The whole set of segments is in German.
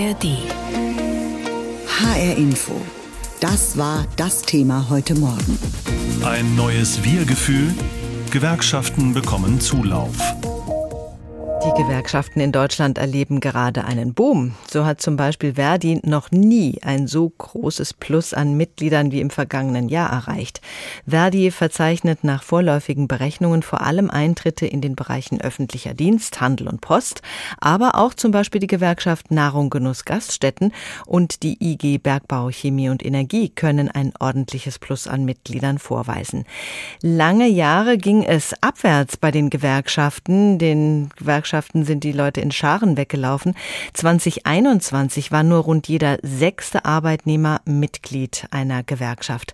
ARD. HR Info. Das war das Thema heute Morgen. Ein neues Wir-Gefühl? Gewerkschaften bekommen Zulauf. Die Gewerkschaften in Deutschland erleben gerade einen Boom. So hat zum Beispiel Verdi noch nie ein so großes Plus an Mitgliedern wie im vergangenen Jahr erreicht. Verdi verzeichnet nach vorläufigen Berechnungen vor allem Eintritte in den Bereichen öffentlicher Dienst, Handel und Post, aber auch zum Beispiel die Gewerkschaft Nahrung, Genuss, Gaststätten und die IG Bergbau, Chemie und Energie können ein ordentliches Plus an Mitgliedern vorweisen. Lange Jahre ging es abwärts bei den Gewerkschaften, den Gewerkschaften Gewerkschaften sind die Leute in Scharen weggelaufen. 2021 war nur rund jeder sechste Arbeitnehmer Mitglied einer Gewerkschaft.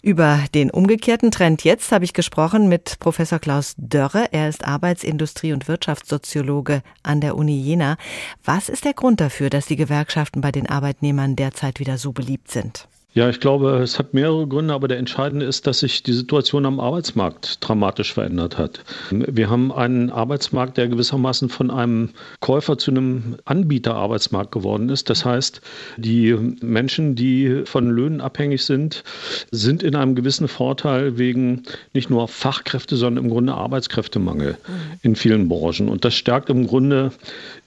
Über den umgekehrten Trend jetzt habe ich gesprochen mit Professor Klaus Dörre. Er ist Arbeitsindustrie- und Wirtschaftssoziologe an der Uni Jena. Was ist der Grund dafür, dass die Gewerkschaften bei den Arbeitnehmern derzeit wieder so beliebt sind? Ja, ich glaube, es hat mehrere Gründe, aber der entscheidende ist, dass sich die Situation am Arbeitsmarkt dramatisch verändert hat. Wir haben einen Arbeitsmarkt, der gewissermaßen von einem Käufer zu einem Anbieterarbeitsmarkt geworden ist. Das heißt, die Menschen, die von Löhnen abhängig sind, sind in einem gewissen Vorteil wegen nicht nur Fachkräfte, sondern im Grunde Arbeitskräftemangel in vielen Branchen. Und das stärkt im Grunde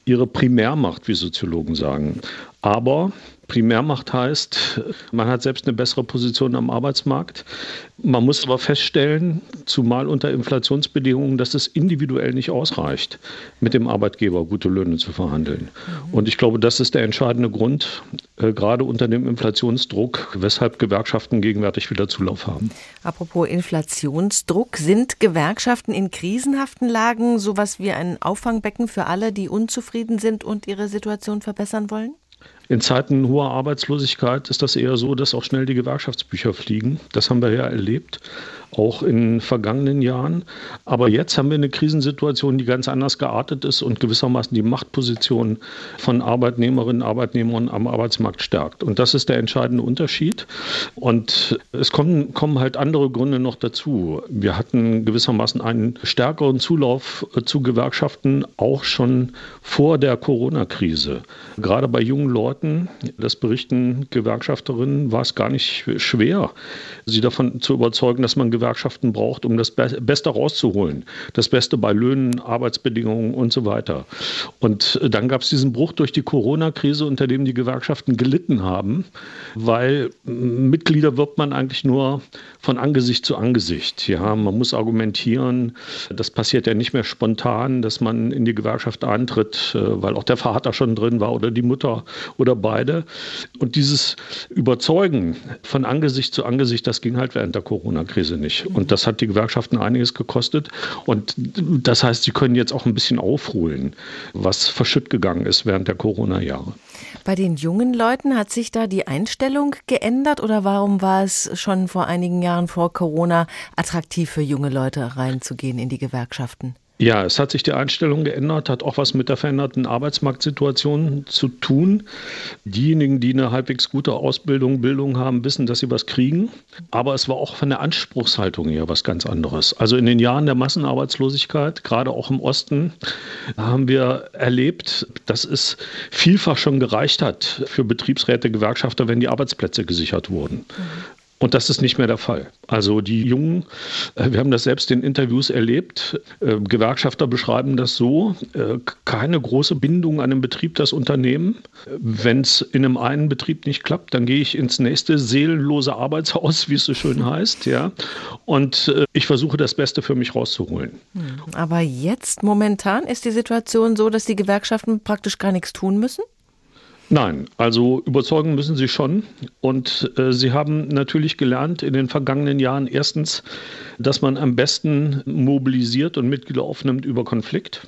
ihre Primärmacht, wie Soziologen sagen. Aber Primärmacht heißt, man hat selbst eine bessere Position am Arbeitsmarkt. Man muss aber feststellen, zumal unter Inflationsbedingungen, dass es individuell nicht ausreicht, mit dem Arbeitgeber gute Löhne zu verhandeln. Mhm. Und ich glaube, das ist der entscheidende Grund, äh, gerade unter dem Inflationsdruck, weshalb Gewerkschaften gegenwärtig wieder Zulauf haben. Apropos Inflationsdruck, sind Gewerkschaften in krisenhaften Lagen sowas wie ein Auffangbecken für alle, die unzufrieden sind und ihre Situation verbessern wollen? In Zeiten hoher Arbeitslosigkeit ist das eher so, dass auch schnell die Gewerkschaftsbücher fliegen. Das haben wir ja erlebt auch in vergangenen Jahren. Aber jetzt haben wir eine Krisensituation, die ganz anders geartet ist und gewissermaßen die Machtposition von Arbeitnehmerinnen und Arbeitnehmern am Arbeitsmarkt stärkt. Und das ist der entscheidende Unterschied. Und es kommen, kommen halt andere Gründe noch dazu. Wir hatten gewissermaßen einen stärkeren Zulauf zu Gewerkschaften auch schon vor der Corona-Krise. Gerade bei jungen Leuten, das berichten Gewerkschafterinnen, war es gar nicht schwer, sie davon zu überzeugen, dass man Gewerkschaften Gewerkschaften braucht, um das Beste rauszuholen. Das Beste bei Löhnen, Arbeitsbedingungen und so weiter. Und äh, dann gab es diesen Bruch durch die Corona-Krise, unter dem die Gewerkschaften gelitten haben, weil Mitglieder wird man eigentlich nur von Angesicht zu Angesicht. Ja, man muss argumentieren. Das passiert ja nicht mehr spontan, dass man in die Gewerkschaft eintritt, äh, weil auch der Vater schon drin war oder die Mutter oder beide. Und dieses Überzeugen von Angesicht zu Angesicht, das ging halt während der Corona-Krise nicht nicht. Und das hat die Gewerkschaften einiges gekostet. Und das heißt, sie können jetzt auch ein bisschen aufholen, was verschütt gegangen ist während der Corona-Jahre. Bei den jungen Leuten hat sich da die Einstellung geändert oder warum war es schon vor einigen Jahren vor Corona attraktiv für junge Leute reinzugehen in die Gewerkschaften? Ja, es hat sich die Einstellung geändert, hat auch was mit der veränderten Arbeitsmarktsituation zu tun. Diejenigen, die eine halbwegs gute Ausbildung, Bildung haben, wissen, dass sie was kriegen. Aber es war auch von der Anspruchshaltung her was ganz anderes. Also in den Jahren der Massenarbeitslosigkeit, gerade auch im Osten, haben wir erlebt, dass es vielfach schon gereicht hat für Betriebsräte, Gewerkschafter, wenn die Arbeitsplätze gesichert wurden. Mhm. Und das ist nicht mehr der Fall. Also die Jungen, äh, wir haben das selbst in Interviews erlebt, äh, Gewerkschafter beschreiben das so, äh, keine große Bindung an den Betrieb, das Unternehmen. Wenn es in einem einen Betrieb nicht klappt, dann gehe ich ins nächste seelenlose Arbeitshaus, wie es so schön heißt, ja. Und ich versuche das Beste für mich rauszuholen. Hm. Aber jetzt momentan ist die Situation so, dass die Gewerkschaften praktisch gar nichts tun müssen? Nein, also überzeugen müssen sie schon. Und äh, sie haben natürlich gelernt in den vergangenen Jahren erstens, dass man am besten mobilisiert und Mitglieder aufnimmt über Konflikt.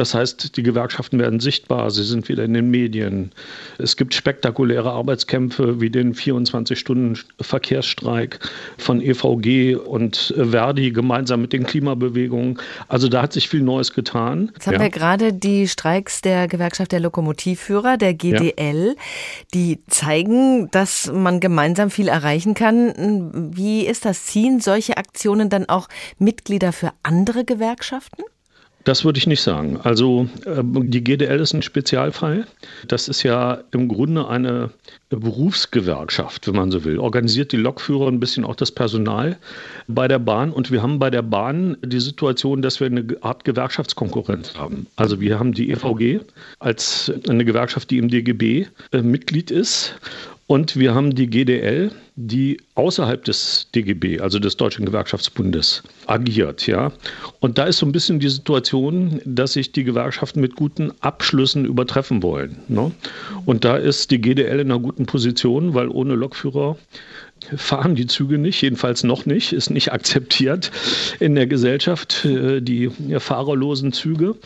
Das heißt, die Gewerkschaften werden sichtbar, sie sind wieder in den Medien. Es gibt spektakuläre Arbeitskämpfe wie den 24-Stunden-Verkehrsstreik von EVG und Verdi gemeinsam mit den Klimabewegungen. Also da hat sich viel Neues getan. Jetzt haben ja. wir gerade die Streiks der Gewerkschaft der Lokomotivführer, der GDL, ja. die zeigen, dass man gemeinsam viel erreichen kann. Wie ist das? Ziehen solche Aktionen dann auch Mitglieder für andere Gewerkschaften? Das würde ich nicht sagen. Also ähm, die GDL ist ein Spezialfall. Das ist ja im Grunde eine Berufsgewerkschaft, wenn man so will. Organisiert die Lokführer ein bisschen auch das Personal bei der Bahn. Und wir haben bei der Bahn die Situation, dass wir eine Art Gewerkschaftskonkurrenz haben. Also wir haben die EVG als eine Gewerkschaft, die im DGB äh, Mitglied ist. Und wir haben die GDL, die außerhalb des DGB, also des Deutschen Gewerkschaftsbundes, agiert. Ja? Und da ist so ein bisschen die Situation, dass sich die Gewerkschaften mit guten Abschlüssen übertreffen wollen. Ne? Und da ist die GDL in einer guten Position, weil ohne Lokführer fahren die Züge nicht, jedenfalls noch nicht, ist nicht akzeptiert in der Gesellschaft, äh, die fahrerlosen Züge.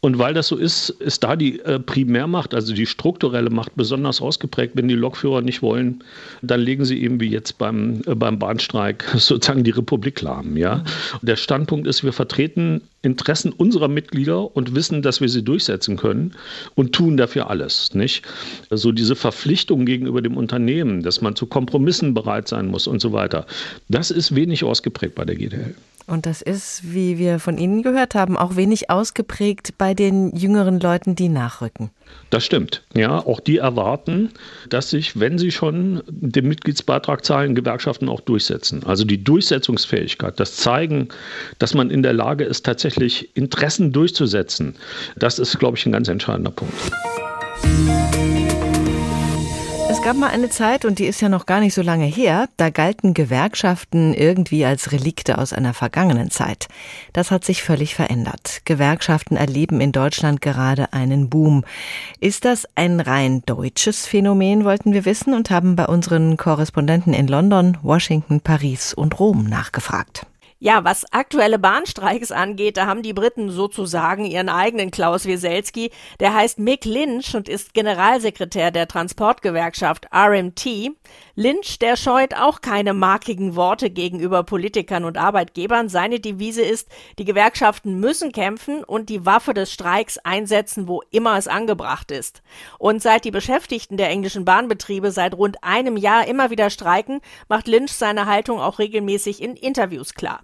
Und weil das so ist, ist da die äh, Primärmacht, also die strukturelle Macht besonders ausgeprägt. Wenn die Lokführer nicht wollen, dann legen sie eben wie jetzt beim, äh, beim Bahnstreik sozusagen die Republik lahm. Ja? Der Standpunkt ist, wir vertreten Interessen unserer Mitglieder und wissen, dass wir sie durchsetzen können und tun dafür alles. Nicht? Also diese Verpflichtung gegenüber dem Unternehmen, dass man zu Kompromissen bereit sein muss und so weiter, das ist wenig ausgeprägt bei der GDL. Und das ist, wie wir von Ihnen gehört haben, auch wenig ausgeprägt bei den jüngeren Leuten, die nachrücken. Das stimmt. Ja, auch die erwarten, dass sich, wenn sie schon den Mitgliedsbeitrag zahlen, Gewerkschaften auch durchsetzen. Also die Durchsetzungsfähigkeit, das Zeigen, dass man in der Lage ist, tatsächlich Interessen durchzusetzen, das ist, glaube ich, ein ganz entscheidender Punkt. Es gab mal eine Zeit, und die ist ja noch gar nicht so lange her, da galten Gewerkschaften irgendwie als Relikte aus einer vergangenen Zeit. Das hat sich völlig verändert. Gewerkschaften erleben in Deutschland gerade einen Boom. Ist das ein rein deutsches Phänomen, wollten wir wissen und haben bei unseren Korrespondenten in London, Washington, Paris und Rom nachgefragt. Ja, was aktuelle Bahnstreiks angeht, da haben die Briten sozusagen ihren eigenen Klaus Wieselski. Der heißt Mick Lynch und ist Generalsekretär der Transportgewerkschaft RMT. Lynch, der scheut auch keine markigen Worte gegenüber Politikern und Arbeitgebern. Seine Devise ist, die Gewerkschaften müssen kämpfen und die Waffe des Streiks einsetzen, wo immer es angebracht ist. Und seit die Beschäftigten der englischen Bahnbetriebe seit rund einem Jahr immer wieder streiken, macht Lynch seine Haltung auch regelmäßig in Interviews klar.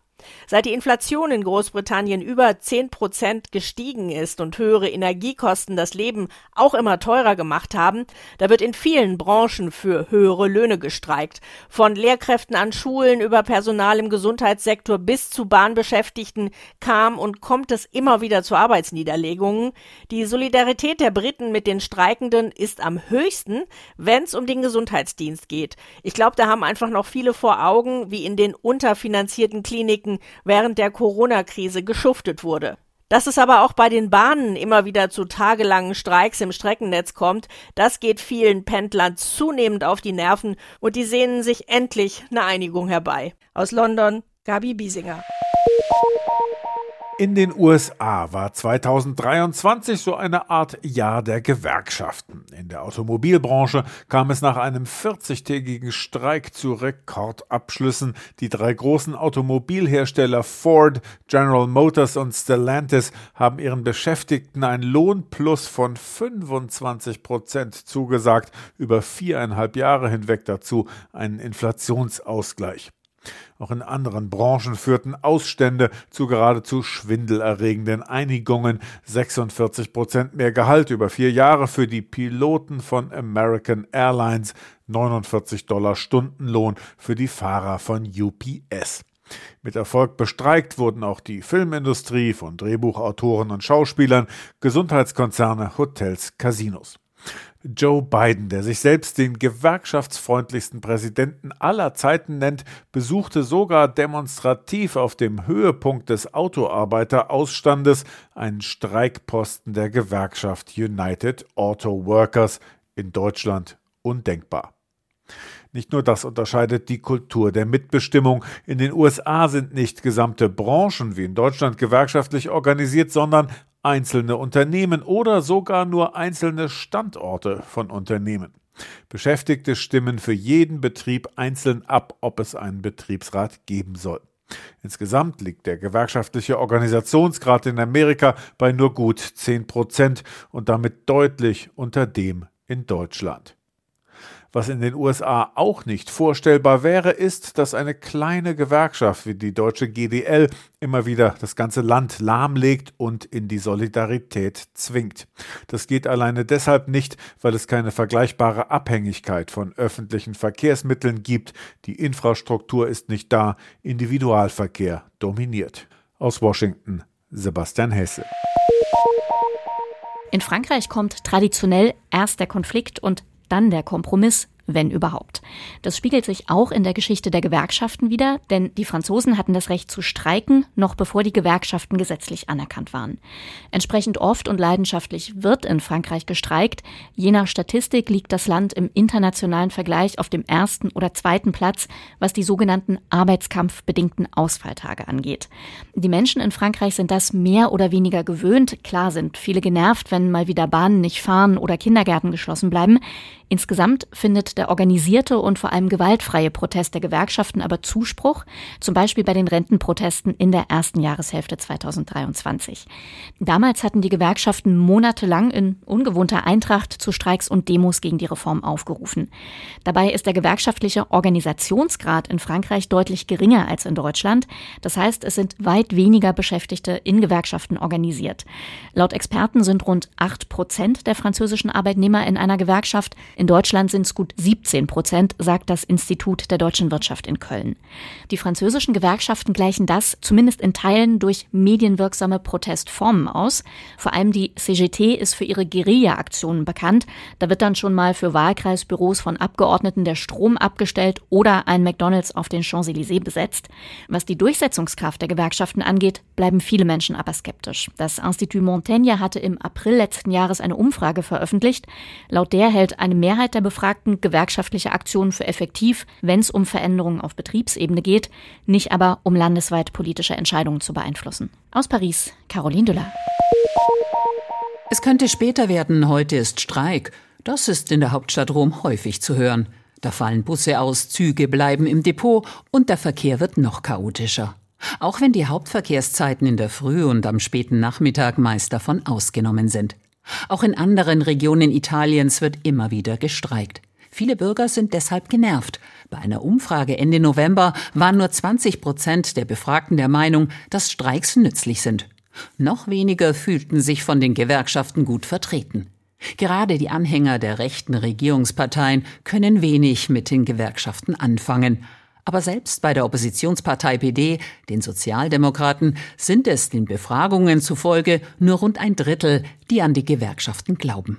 Seit die Inflation in Großbritannien über 10 Prozent gestiegen ist und höhere Energiekosten das Leben auch immer teurer gemacht haben, da wird in vielen Branchen für höhere Löhne gestreikt. Von Lehrkräften an Schulen über Personal im Gesundheitssektor bis zu Bahnbeschäftigten kam und kommt es immer wieder zu Arbeitsniederlegungen. Die Solidarität der Briten mit den Streikenden ist am höchsten, wenn es um den Gesundheitsdienst geht. Ich glaube, da haben einfach noch viele vor Augen, wie in den unterfinanzierten Kliniken Strecken während der Corona-Krise geschuftet wurde. Dass es aber auch bei den Bahnen immer wieder zu tagelangen Streiks im Streckennetz kommt, das geht vielen Pendlern zunehmend auf die Nerven und die sehnen sich endlich eine Einigung herbei. Aus London, Gabi Biesinger. In den USA war 2023 so eine Art Jahr der Gewerkschaften. In der Automobilbranche kam es nach einem 40-tägigen Streik zu Rekordabschlüssen. Die drei großen Automobilhersteller Ford, General Motors und Stellantis haben ihren Beschäftigten ein Lohnplus von 25 Prozent zugesagt, über viereinhalb Jahre hinweg dazu einen Inflationsausgleich. Auch in anderen Branchen führten Ausstände zu geradezu schwindelerregenden Einigungen. 46 Prozent mehr Gehalt über vier Jahre für die Piloten von American Airlines, 49 Dollar Stundenlohn für die Fahrer von UPS. Mit Erfolg bestreikt wurden auch die Filmindustrie von Drehbuchautoren und Schauspielern, Gesundheitskonzerne, Hotels, Casinos. Joe Biden, der sich selbst den gewerkschaftsfreundlichsten Präsidenten aller Zeiten nennt, besuchte sogar demonstrativ auf dem Höhepunkt des Autoarbeiterausstandes einen Streikposten der Gewerkschaft United Auto Workers in Deutschland undenkbar. Nicht nur das unterscheidet die Kultur der Mitbestimmung. In den USA sind nicht gesamte Branchen wie in Deutschland gewerkschaftlich organisiert, sondern einzelne Unternehmen oder sogar nur einzelne Standorte von Unternehmen. Beschäftigte stimmen für jeden Betrieb einzeln ab, ob es einen Betriebsrat geben soll. Insgesamt liegt der gewerkschaftliche Organisationsgrad in Amerika bei nur gut 10 Prozent und damit deutlich unter dem in Deutschland. Was in den USA auch nicht vorstellbar wäre, ist, dass eine kleine Gewerkschaft wie die deutsche GDL immer wieder das ganze Land lahmlegt und in die Solidarität zwingt. Das geht alleine deshalb nicht, weil es keine vergleichbare Abhängigkeit von öffentlichen Verkehrsmitteln gibt, die Infrastruktur ist nicht da, Individualverkehr dominiert. Aus Washington Sebastian Hesse. In Frankreich kommt traditionell erst der Konflikt und dann der Kompromiss wenn überhaupt. Das spiegelt sich auch in der Geschichte der Gewerkschaften wieder, denn die Franzosen hatten das Recht zu streiken, noch bevor die Gewerkschaften gesetzlich anerkannt waren. Entsprechend oft und leidenschaftlich wird in Frankreich gestreikt. Je nach Statistik liegt das Land im internationalen Vergleich auf dem ersten oder zweiten Platz, was die sogenannten arbeitskampfbedingten Ausfalltage angeht. Die Menschen in Frankreich sind das mehr oder weniger gewöhnt. Klar sind viele genervt, wenn mal wieder Bahnen nicht fahren oder Kindergärten geschlossen bleiben. Insgesamt findet der organisierte und vor allem gewaltfreie Protest der Gewerkschaften aber Zuspruch, zum Beispiel bei den Rentenprotesten in der ersten Jahreshälfte 2023. Damals hatten die Gewerkschaften monatelang in ungewohnter Eintracht zu Streiks und Demos gegen die Reform aufgerufen. Dabei ist der gewerkschaftliche Organisationsgrad in Frankreich deutlich geringer als in Deutschland. Das heißt, es sind weit weniger Beschäftigte in Gewerkschaften organisiert. Laut Experten sind rund acht Prozent der französischen Arbeitnehmer in einer Gewerkschaft. In Deutschland sind es gut 17 Prozent, sagt das Institut der deutschen Wirtschaft in Köln. Die französischen Gewerkschaften gleichen das zumindest in Teilen durch medienwirksame Protestformen aus. Vor allem die CGT ist für ihre Guerilla-Aktionen bekannt. Da wird dann schon mal für Wahlkreisbüros von Abgeordneten der Strom abgestellt oder ein McDonalds auf den Champs-Élysées besetzt. Was die Durchsetzungskraft der Gewerkschaften angeht, bleiben viele Menschen aber skeptisch. Das Institut Montaigne hatte im April letzten Jahres eine Umfrage veröffentlicht. Laut der hält eine Mehrheit der Befragten gewerkschaftliche Aktionen für effektiv, wenn es um Veränderungen auf Betriebsebene geht, nicht aber um landesweit politische Entscheidungen zu beeinflussen. Aus Paris, Caroline Düller. Es könnte später werden, heute ist Streik. Das ist in der Hauptstadt Rom häufig zu hören. Da fallen Busse aus, Züge bleiben im Depot und der Verkehr wird noch chaotischer. Auch wenn die Hauptverkehrszeiten in der Früh und am späten Nachmittag meist davon ausgenommen sind. Auch in anderen Regionen Italiens wird immer wieder gestreikt. Viele Bürger sind deshalb genervt. Bei einer Umfrage Ende November waren nur 20 Prozent der Befragten der Meinung, dass Streiks nützlich sind. Noch weniger fühlten sich von den Gewerkschaften gut vertreten. Gerade die Anhänger der rechten Regierungsparteien können wenig mit den Gewerkschaften anfangen. Aber selbst bei der Oppositionspartei PD, den Sozialdemokraten, sind es den Befragungen zufolge nur rund ein Drittel, die an die Gewerkschaften glauben.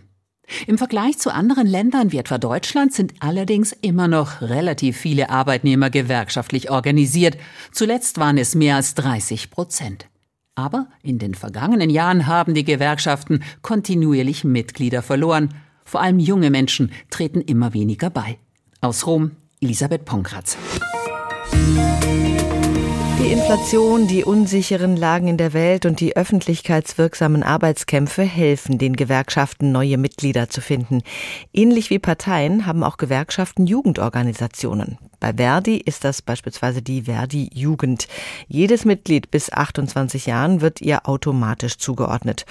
Im Vergleich zu anderen Ländern wie etwa Deutschland sind allerdings immer noch relativ viele Arbeitnehmer gewerkschaftlich organisiert. Zuletzt waren es mehr als 30 Prozent. Aber in den vergangenen Jahren haben die Gewerkschaften kontinuierlich Mitglieder verloren. Vor allem junge Menschen treten immer weniger bei. Aus Rom, Elisabeth Ponkratz. Die Inflation, die unsicheren Lagen in der Welt und die öffentlichkeitswirksamen Arbeitskämpfe helfen den Gewerkschaften, neue Mitglieder zu finden. Ähnlich wie Parteien haben auch Gewerkschaften Jugendorganisationen. Bei Verdi ist das beispielsweise die Verdi Jugend. Jedes Mitglied bis 28 Jahren wird ihr automatisch zugeordnet.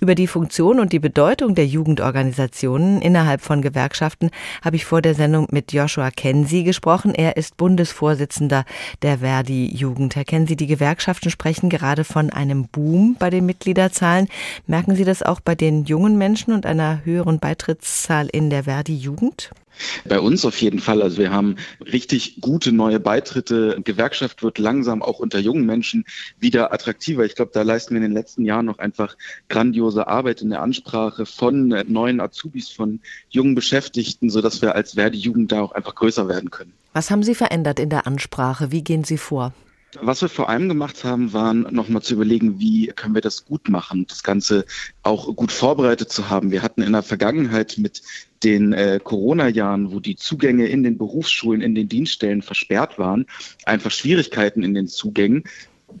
Über die Funktion und die Bedeutung der Jugendorganisationen innerhalb von Gewerkschaften habe ich vor der Sendung mit Joshua Kensi gesprochen. Er ist Bundesvorsitzender der Verdi Jugend. Herr Kensi, die Gewerkschaften sprechen gerade von einem Boom bei den Mitgliederzahlen. Merken Sie das auch bei den jungen Menschen und einer höheren Beitrittszahl in der Verdi Jugend? Bei uns auf jeden Fall. Also wir haben richtig gute neue Beitritte. Gewerkschaft wird langsam auch unter jungen Menschen wieder attraktiver. Ich glaube, da leisten wir in den letzten Jahren noch einfach grandiose Arbeit in der Ansprache von neuen Azubis, von jungen Beschäftigten, sodass wir als Verdi-Jugend da auch einfach größer werden können. Was haben Sie verändert in der Ansprache? Wie gehen Sie vor? Was wir vor allem gemacht haben, waren nochmal zu überlegen, wie können wir das gut machen, das Ganze auch gut vorbereitet zu haben. Wir hatten in der Vergangenheit mit den äh, Corona-Jahren, wo die Zugänge in den Berufsschulen, in den Dienststellen versperrt waren, einfach Schwierigkeiten in den Zugängen.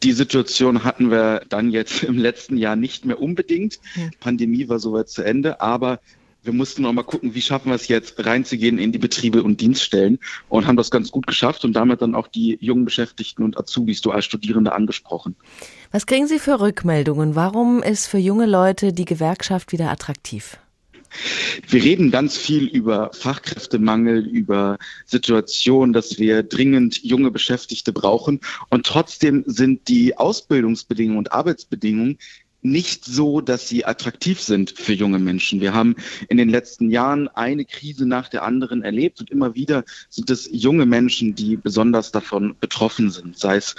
Die Situation hatten wir dann jetzt im letzten Jahr nicht mehr unbedingt. Ja. Pandemie war soweit zu Ende, aber wir mussten noch mal gucken, wie schaffen wir es jetzt reinzugehen in die Betriebe und Dienststellen und haben das ganz gut geschafft und damit dann auch die jungen Beschäftigten und Azubis, Dualstudierende angesprochen. Was kriegen Sie für Rückmeldungen? Warum ist für junge Leute die Gewerkschaft wieder attraktiv? Wir reden ganz viel über Fachkräftemangel, über Situationen, dass wir dringend junge Beschäftigte brauchen. Und trotzdem sind die Ausbildungsbedingungen und Arbeitsbedingungen nicht so, dass sie attraktiv sind für junge Menschen. Wir haben in den letzten Jahren eine Krise nach der anderen erlebt und immer wieder sind es junge Menschen, die besonders davon betroffen sind, sei es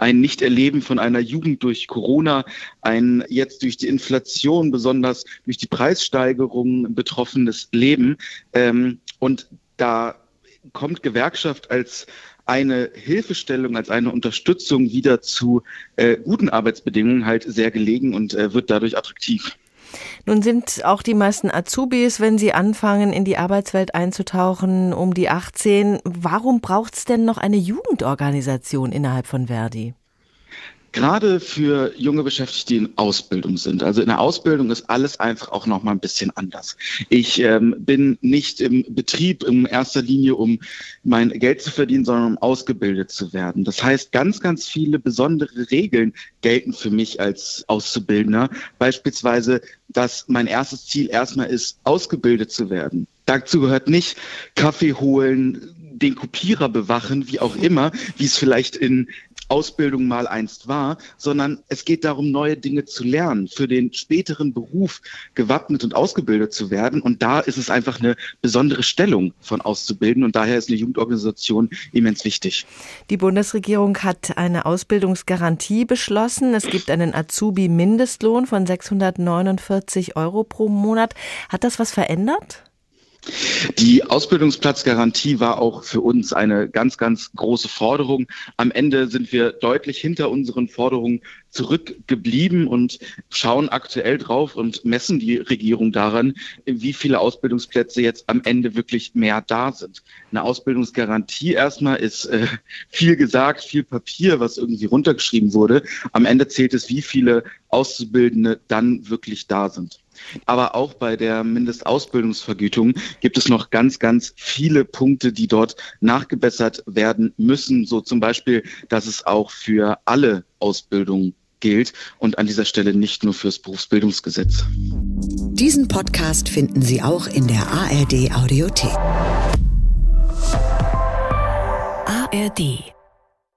ein Nichterleben von einer Jugend durch Corona, ein jetzt durch die Inflation, besonders durch die Preissteigerung betroffenes Leben. Ähm, und da kommt Gewerkschaft als eine Hilfestellung, als eine Unterstützung wieder zu äh, guten Arbeitsbedingungen halt sehr gelegen und äh, wird dadurch attraktiv. Nun sind auch die meisten Azubis, wenn sie anfangen, in die Arbeitswelt einzutauchen, um die 18. Warum braucht es denn noch eine Jugendorganisation innerhalb von Verdi? Gerade für junge Beschäftigte, die in Ausbildung sind. Also in der Ausbildung ist alles einfach auch noch mal ein bisschen anders. Ich ähm, bin nicht im Betrieb in erster Linie, um mein Geld zu verdienen, sondern um ausgebildet zu werden. Das heißt, ganz, ganz viele besondere Regeln gelten für mich als Auszubildender. Beispielsweise, dass mein erstes Ziel erstmal ist, ausgebildet zu werden. Dazu gehört nicht Kaffee holen, den Kopierer bewachen, wie auch immer, wie es vielleicht in Ausbildung mal einst war, sondern es geht darum, neue Dinge zu lernen, für den späteren Beruf gewappnet und ausgebildet zu werden. Und da ist es einfach eine besondere Stellung von auszubilden. Und daher ist eine Jugendorganisation immens wichtig. Die Bundesregierung hat eine Ausbildungsgarantie beschlossen. Es gibt einen Azubi-Mindestlohn von 649 Euro pro Monat. Hat das was verändert? Die Ausbildungsplatzgarantie war auch für uns eine ganz, ganz große Forderung. Am Ende sind wir deutlich hinter unseren Forderungen zurückgeblieben und schauen aktuell drauf und messen die Regierung daran, wie viele Ausbildungsplätze jetzt am Ende wirklich mehr da sind. Eine Ausbildungsgarantie erstmal ist äh, viel gesagt, viel Papier, was irgendwie runtergeschrieben wurde. Am Ende zählt es, wie viele Auszubildende dann wirklich da sind. Aber auch bei der Mindestausbildungsvergütung gibt es noch ganz, ganz viele Punkte, die dort nachgebessert werden müssen. So zum Beispiel, dass es auch für alle Ausbildungen gilt und an dieser Stelle nicht nur fürs Berufsbildungsgesetz. Diesen Podcast finden Sie auch in der ARD Audiothek. ARD